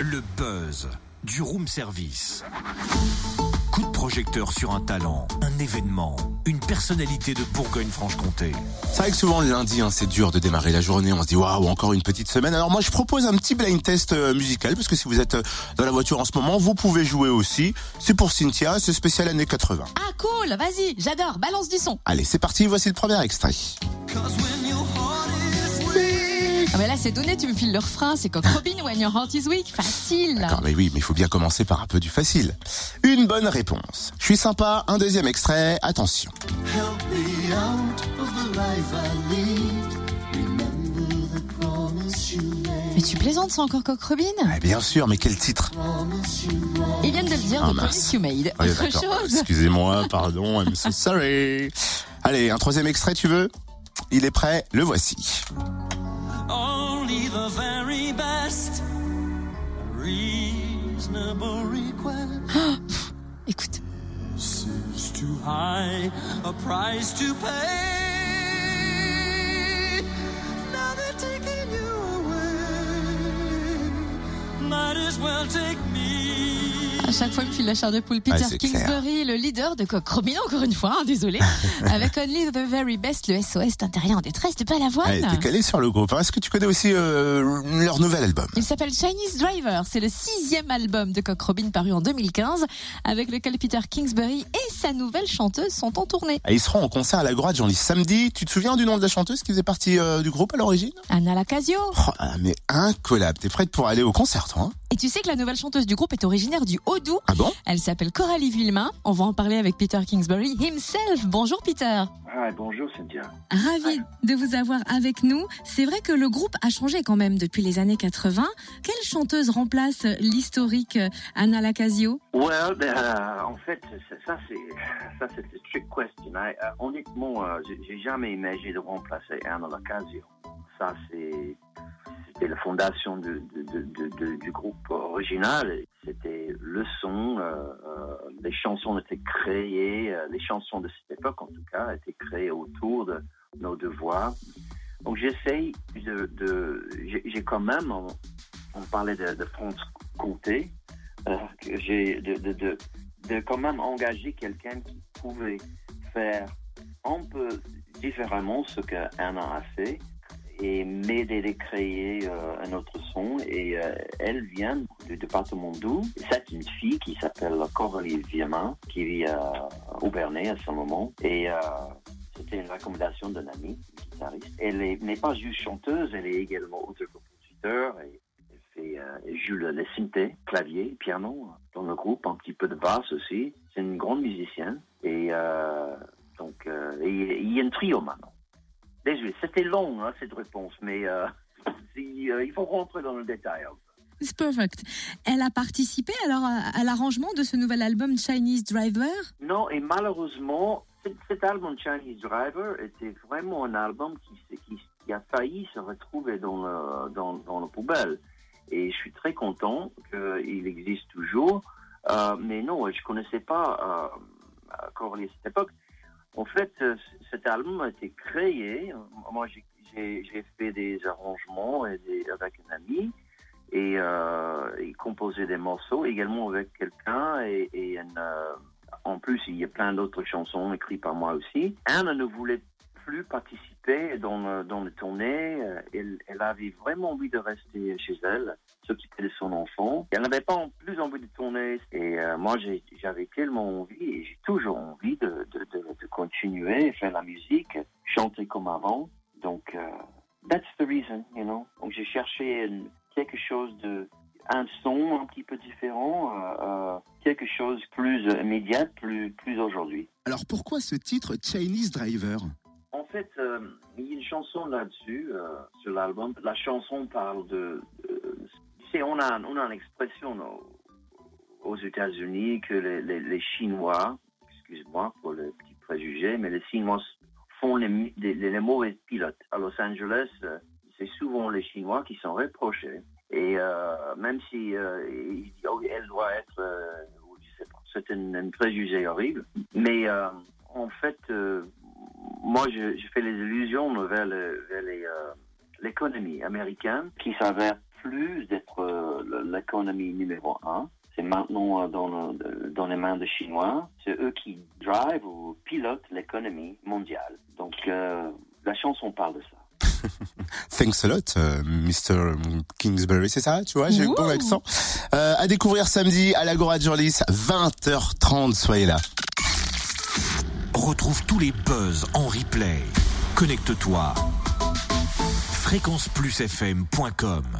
Le buzz du room service. Coup de projecteur sur un talent, un événement, une personnalité de Bourgogne-Franche-Comté. C'est vrai que souvent le lundi, hein, c'est dur de démarrer la journée. On se dit waouh, encore une petite semaine. Alors moi, je propose un petit blind test euh, musical parce que si vous êtes euh, dans la voiture en ce moment, vous pouvez jouer aussi. C'est pour Cynthia, c'est spécial années 80. Ah cool, vas-y, j'adore, balance du son. Allez, c'est parti. Voici le premier extrait. Ah mais là c'est donné, tu me files le refrain, c'est Coq Robin, When Your Heart Is Weak, facile. D'accord, mais oui, mais il faut bien commencer par un peu du facile. Une bonne réponse. Je suis sympa. Un deuxième extrait. Attention. Mais tu plaisantes, c'est encore Coq Robin Ah, bien sûr, mais quel titre Ils viennent de le dire, Ah, The You Made. Oui, Autre d'accord. chose Excusez-moi, pardon, I'm so sorry. Allez, un troisième extrait, tu veux? Il est prêt, le voici. Only the very best. Reasonable request Écoute, is too high a price to pay. Now they're taking you away. Might as well take me. À chaque fois il me file la chair de poule. Peter Ouais, clair. Kingsbury, le leader de Coq Robin, encore une fois, hein, désolé. Avec Only the Very Best, le SOS d'intérieur en détresse de Ouais, Balavoine. T'es calé sur le groupe. hein. Est-ce que tu connais aussi euh, leur nouvel album? Il s'appelle Chinese Driver. C'est le sixième album de Coq Robin paru en 2015, avec lequel Peter Kingsbury et sa nouvelle chanteuse sont en tournée. Et Ils seront en concert à la Grotte, j'en lis samedi. Tu te souviens du nom de la chanteuse qui faisait partie euh, du groupe à l'origine? Anna Lacasio. oh, ah, Mais incollable. T'es prête pour aller au concert, toi hein? Et tu sais que la nouvelle chanteuse du groupe est originaire du Haut-Doubs. Ah bon? Elle s'appelle Coralie Villemain. On va en parler avec Peter Kingsbury himself. Bonjour Peter. Ah, bonjour Cynthia. Ravi de vous avoir avec nous. C'est vrai que le groupe a changé quand même depuis les années 80. Quelle chanteuse remplace l'historique Anna Lacasio? Well, euh, en fait, ça c'est ça c'est une trick question. Euh, honnêtement, euh, j'ai- jamais imaginé de remplacer Anna Lacasio. Ça c'est fondation du groupe original. C'était le son, euh, euh, les chansons étaient créées, euh, les chansons de cette époque en tout cas étaient créées autour de nos deux voix. Donc j'essaye de, j'ai quand même, on, on parlait de, de Comté, euh, j'ai de, de, quand même engager quelqu'un qui pouvait faire un peu différemment ce Anna a fait et m'aider à créer euh, un autre son. Et euh, elle vient du département d'où C'est une fille qui s'appelle Coralie Viemin, qui vit à Aubernay à ce moment. Et euh, c'était une recommandation d'un ami, une guitariste. Elle est- n'est pas juste chanteuse, elle est également auteur-compositeur. Et fait, euh, joue le, synthé, clavier, piano dans le groupe, un petit peu de basse aussi. C'est une grande musicienne. Et euh, donc, euh, et- il y a un trio maintenant. Désolé, c'était long hein, cette réponse, mais euh, si, euh, il faut rentrer dans le détail. C'est perfect. Elle a participé alors à, à l'arrangement de ce nouvel album Chinese Driver? Non, et malheureusement, cet, album Chinese Driver était vraiment un album qui, s'est- qui, qui a failli se retrouver dans le, dans, dans la poubelle. Et je suis très content qu'il existe toujours. Euh, mais non, je connaissais pas euh, Coralie à cette époque. En fait, euh, cet album a été créé. Moi, j'ai- fait des arrangements et avec un ami et euh, il composait des morceaux également avec quelqu'un et, et euh, en plus il y a plein d'autres chansons écrites par moi aussi. Anne ne voulait plus participer dans le, dans le tournée. Elle, avait vraiment envie de rester chez elle, s'occuper de son enfant. Elle n'avait pas en plus envie de tourner. Et euh, moi, j'avais tellement envie, et j'ai toujours envie de, faire la musique, chanter comme avant. Donc, euh, that's the reason, you know. Donc, j'ai cherché une- quelque chose de un son un petit peu différent, euh, euh, quelque chose plus immédiat, plus plus aujourd'hui. Alors pourquoi ce titre Chinese Driver? En fait, euh, il y a une chanson là-dessus, sur l'album. La chanson parle de... c'est, on, a, on a une expression au- aux États-Unis que les, les- les Chinois, excuse-moi pour le petit préjugé, mais les Chinois font les, les, mauvais pilotes. À Los Angeles, euh, c'est souvent les Chinois qui sont reprochés. Et euh, même si euh, oh, elle doit être, euh, c'est un, préjugé horrible. Mais euh, en fait, moi, je, fais les illusions vers, vers l'économie américaine qui s'avère plus d'être l'économie numéro un. C'est maintenant dans, dans les mains des Chinois. C'est eux qui drive ou pilotent l'économie mondiale. Donc, euh, la chanson parle de ça. Thanks a lot, euh, Mr. Kingsbury, c'est ça, tu vois, j'ai le bon accent. Euh, à découvrir samedi à l'Agora de Jurlis, 20h30, soyez là. Retrouve tous les buzz en replay. Connecte-toi. fréquenceplusfm.com